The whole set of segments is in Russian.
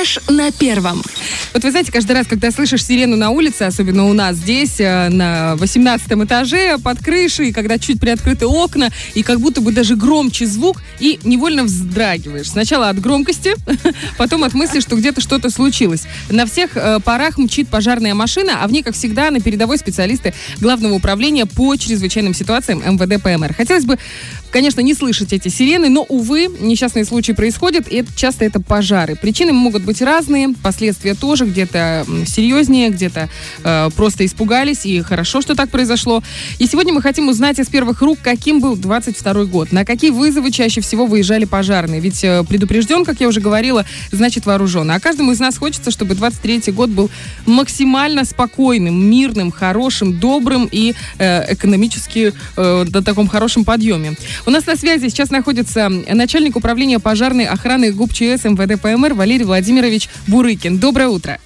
Фреш на первом. Вот вы знаете, каждый раз, когда слышишь сирену на улице, особенно у нас здесь, э, на 18 этаже, под крышей, когда чуть приоткрыты окна, и как будто бы даже громче звук, и невольно вздрагиваешь. Сначала от громкости, потом от мысли, что где-то что-то случилось. На всех э, парах мчит пожарная машина, а в ней, как всегда, на передовой специалисты Главного управления по чрезвычайным ситуациям МВД ПМР. Хотелось бы конечно, не слышать эти сирены, но, увы, несчастные случаи происходят, и это, часто это пожары. Причины могут быть разные, последствия тоже, где-то серьезнее, где-то э, просто испугались, и хорошо, что так произошло. И сегодня мы хотим узнать из первых рук, каким был 22 год, на какие вызовы чаще всего выезжали пожарные. Ведь э, предупрежден, как я уже говорила, значит вооружен. А каждому из нас хочется, чтобы 23 год был максимально спокойным, мирным, хорошим, добрым и э, экономически э, на таком хорошем подъеме. У нас на связи сейчас находится начальник управления пожарной охраны ГУП-ЧС МВД ПМР Валерий Владимирович Бурыкин. Доброе утро.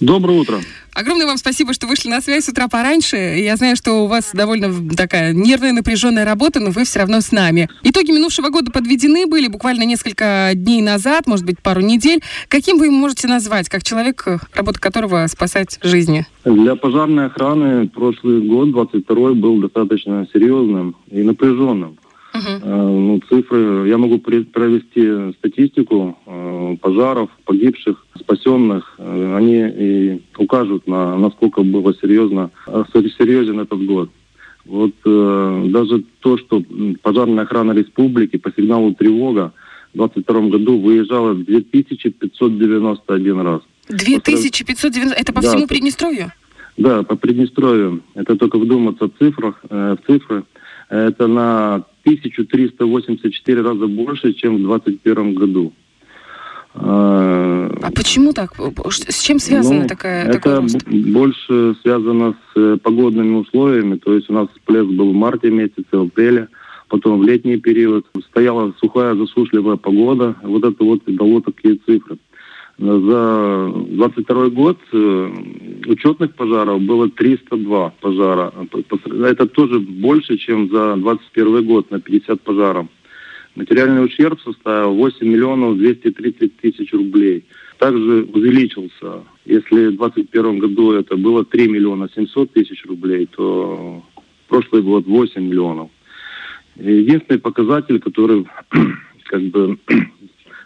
Доброе утро. Огромное вам спасибо, что вышли на связь с утра пораньше. Я знаю, что у вас довольно такая нервная, напряженная работа, но вы все равно с нами. Итоги минувшего года подведены были буквально несколько дней назад, может быть, пару недель. Каким вы можете назвать, как человек, работа которого спасать жизни? Для пожарной охраны прошлый год, 22 был достаточно серьезным и напряженным. Uh-huh. Ну, цифры, я могу провести статистику э, пожаров, погибших, спасенных. Э, они и укажут на насколько было серьезно, серьезен этот год. Вот э, даже то, что пожарная охрана республики по сигналу тревога в 2022 году выезжала 2591 раз. 2590? Это по да, всему Приднестровью? Да, по Приднестровью. Это только вдуматься в цифрах, э, в цифры. Это на 1384 раза больше, чем в 2021 году. А, а почему так? С чем связана ну, такая Это такой рост? больше связано с э, погодными условиями. То есть у нас всплеск был в марте месяце, в апреле, потом в летний период. Стояла сухая засушливая погода. Вот это вот дало такие цифры. За 22 год э, учетных пожаров было 302 пожара. Это тоже больше, чем за 21 год на 50 пожаров. Материальный ущерб составил 8 миллионов 230 тысяч рублей. Также увеличился. Если в 2021 году это было 3 миллиона 700 тысяч рублей, то прошлый год 8 миллионов. Единственный показатель, который как бы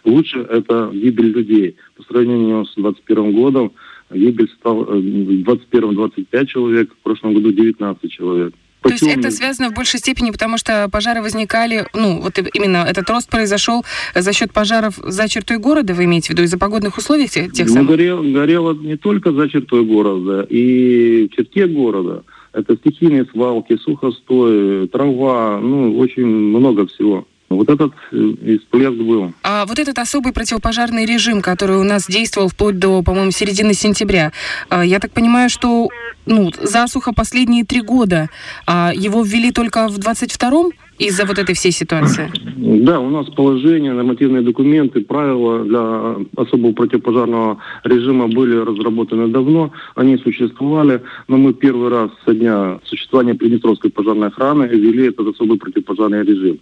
лучше, это гибель людей. По сравнению с 2021 годом гибель стал э, в 2021-25 человек, в прошлом году 19 человек. То есть это связано в большей степени, потому что пожары возникали, ну, вот именно этот рост произошел за счет пожаров за чертой города, вы имеете в виду, из-за погодных условий тех, тех ну, самых? Горело, горело не только за чертой города, и в черте города. Это стихийные свалки, сухостой, трава, ну, очень много всего. Вот этот э, всплеск был. А вот этот особый противопожарный режим, который у нас действовал вплоть до, по-моему, середины сентября, а, я так понимаю, что ну, засуха последние три года, а его ввели только в 22-м из-за вот этой всей ситуации? Да, у нас положение, нормативные документы, правила для особого противопожарного режима были разработаны давно, они существовали, но мы первый раз со дня существования Приднестровской пожарной охраны ввели этот особый противопожарный режим.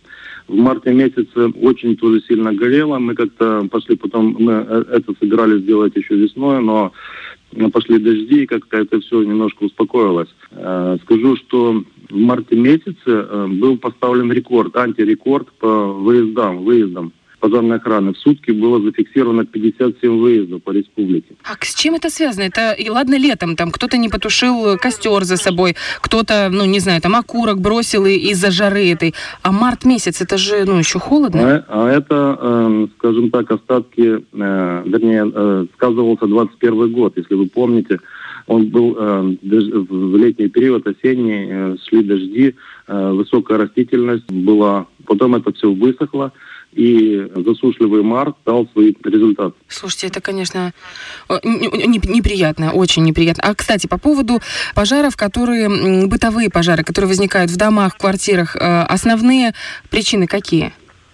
В марте месяце очень тоже сильно горело. Мы как-то пошли потом, мы э, это собирались сделать еще весной, но пошли дожди, и как-то это все немножко успокоилось. Э, скажу, что в марте месяце э, был поставлен рекорд, антирекорд по выездам, выездам пожарной охраны. В сутки было зафиксировано 57 выездов по республике. А с чем это связано? Это, и ладно, летом, там кто-то не потушил костер за собой, кто-то, ну, не знаю, там окурок бросил из-за жары этой. А март месяц, это же, ну, еще холодно. А, а это, э, скажем так, остатки, э, вернее, э, сказывался 21 год, если вы помните. Он был э, в летний период, осенний, э, шли дожди, э, высокая растительность была. Потом это все высохло и засушливый март дал свои результаты. Слушайте, это, конечно, неприятно, очень неприятно. А, кстати, по поводу пожаров, которые, бытовые пожары, которые возникают в домах, в квартирах, э, основные причины какие?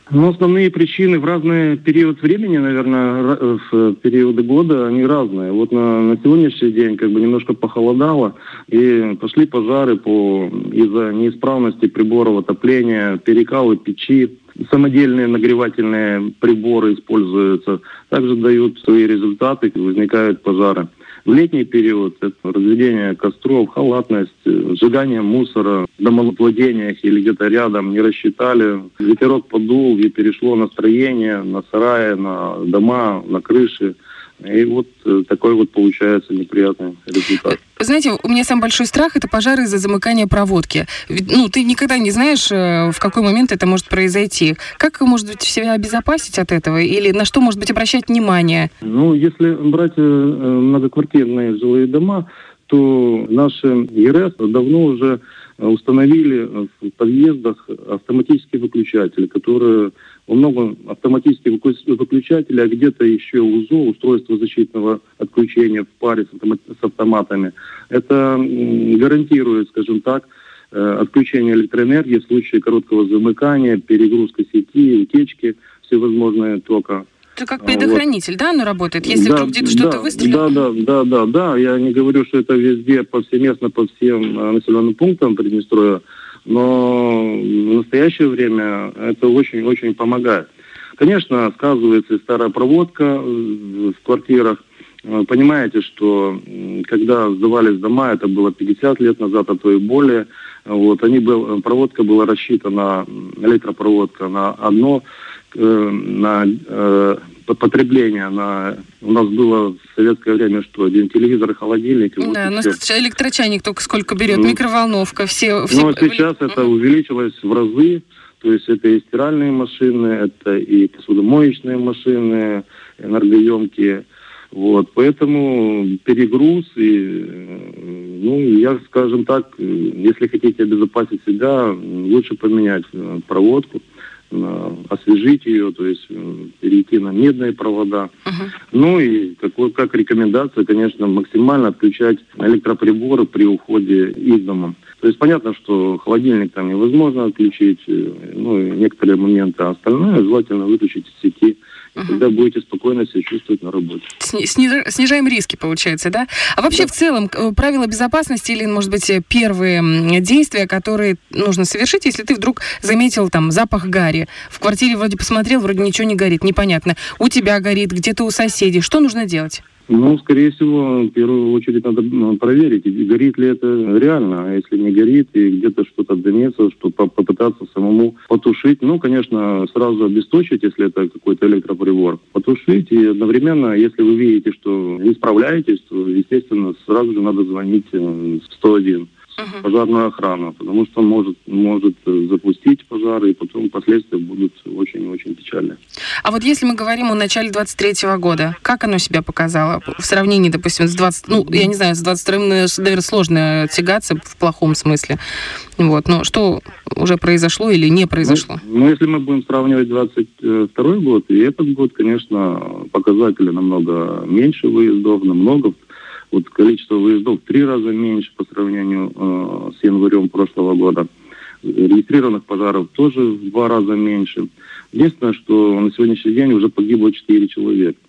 Ну, основные причины в разный период времени, наверное, в периоды года, они разные. Вот на, на сегодняшний день как бы немножко похолодало, и пошли пожары по, из-за неисправности приборов отопления, перекалы печи, самодельные нагревательные приборы используются, также дают свои результаты, возникают пожары. В летний период это разведение костров, халатность, сжигание мусора в домовладениях или где-то рядом не рассчитали. Ветерок подул и перешло настроение на сараи, на дома, на крыши. И вот э, такой вот получается неприятный результат. Знаете, у меня самый большой страх это пожары из-за замыкания проводки. Ведь, ну, ты никогда не знаешь, э, в какой момент это может произойти. Как, может быть, себя обезопасить от этого? Или на что, может быть, обращать внимание? Ну, если брать э, многоквартирные жилые дома, то наши ЕРС давно уже установили в подъездах автоматические выключатели, которые во многом автоматические выключатели, а где-то еще УЗО, устройство защитного отключения в паре с, автоматами. Это гарантирует, скажем так, э, отключение электроэнергии в случае короткого замыкания, перегрузка сети, утечки всевозможные тока. Это как предохранитель, вот. да, оно работает? Если да, вдруг где-то да, что-то выстрелило? Да, да, да, да, да. Я не говорю, что это везде, повсеместно, по всем э, населенным пунктам Приднестровья, но в настоящее время это очень-очень помогает. Конечно, сказывается и старая проводка в квартирах. Понимаете, что когда сдавались дома, это было 50 лет назад, а то и более, вот, они был, проводка была рассчитана, электропроводка на одно, э, на э, потребление. На... У нас было в советское время что? Один телевизор холодильник. Да, вот у нас все. электрочайник только сколько берет, ну, микроволновка, все... все... Ну, а сейчас это увеличилось в разы. То есть это и стиральные машины, это и посудомоечные машины, энергоемкие. Вот, поэтому перегруз и, ну, я, скажем так, если хотите обезопасить себя, лучше поменять э, проводку освежить ее, то есть э, перейти на медные провода. Uh-huh. Ну и какой, как рекомендация, конечно, максимально отключать электроприборы при уходе из дома. То есть понятно, что холодильник там невозможно отключить, э, ну и некоторые моменты, а остальное желательно выключить из сети угу. тогда будете спокойно себя чувствовать на работе. Снижаем риски, получается, да? А вообще да. в целом э, правила безопасности или, может быть, э, первые действия, которые нужно совершить, если ты вдруг заметил там запах гари, в квартире вроде посмотрел, вроде ничего не горит, непонятно, у тебя горит, где-то у соседей, что нужно делать? Ну, скорее всего, в первую очередь надо проверить, горит ли это реально. А если не горит и где-то что-то дымится, что попытаться самому потушить. Ну, конечно, сразу обесточить, если это какой-то электроприбор. Потушить и одновременно, если вы видите, что не справляетесь, то, естественно, сразу же надо звонить в 101 uh-huh. пожарную охрану, потому что может, может э, запустить пожары, и потом последствия будут очень-очень печальные. А вот если мы говорим о начале 23 года, как оно себя показало в сравнении, допустим, с 20, ну, я не знаю, с 22 наверное, сложно тягаться в плохом смысле. Вот, но что уже произошло или не произошло? Ну, ну если мы будем сравнивать 22 год и этот год, конечно, показатели намного меньше выездов, намного вот количество выездов в три раза меньше по сравнению э, с январем прошлого года. Регистрированных пожаров тоже в два раза меньше. Единственное, что на сегодняшний день уже погибло 4 человека.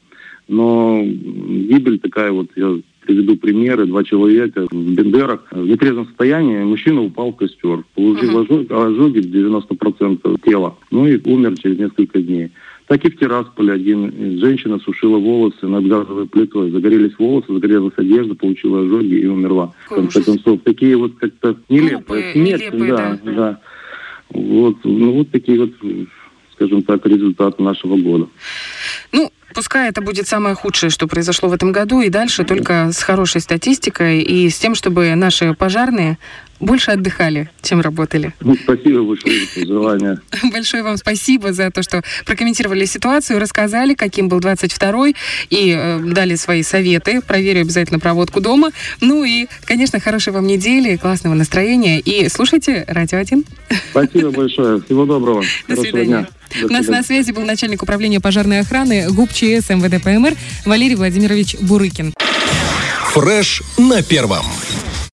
Но гибель такая вот, я приведу примеры, два человека в Бендерах в нетрезвом состоянии, мужчина упал в костер, получил uh-huh. ожоги 90% тела, ну и умер через несколько дней так и в Тирасполе один женщина сушила волосы над газовой плитой. Загорелись волосы, загорелась одежда, получила ожоги и умерла. в конце концов, такие вот как-то нелепые. Нет, да, да, да. Вот, ну вот такие вот, скажем так, результаты нашего года. Ну, пускай это будет самое худшее, что произошло в этом году, и дальше только с хорошей статистикой и с тем, чтобы наши пожарные больше отдыхали, чем работали. Ну, спасибо большое за желание. Большое вам спасибо за то, что прокомментировали ситуацию, рассказали, каким был 22-й, и э, дали свои советы. Проверю обязательно проводку дома. Ну и, конечно, хорошей вам недели, классного настроения. И слушайте Радио 1. Спасибо большое. Всего доброго. До свидания. Дня. У нас на связи был начальник управления пожарной охраны ГУП ЧС МВД ПМР Валерий Владимирович Бурыкин. Фреш на первом.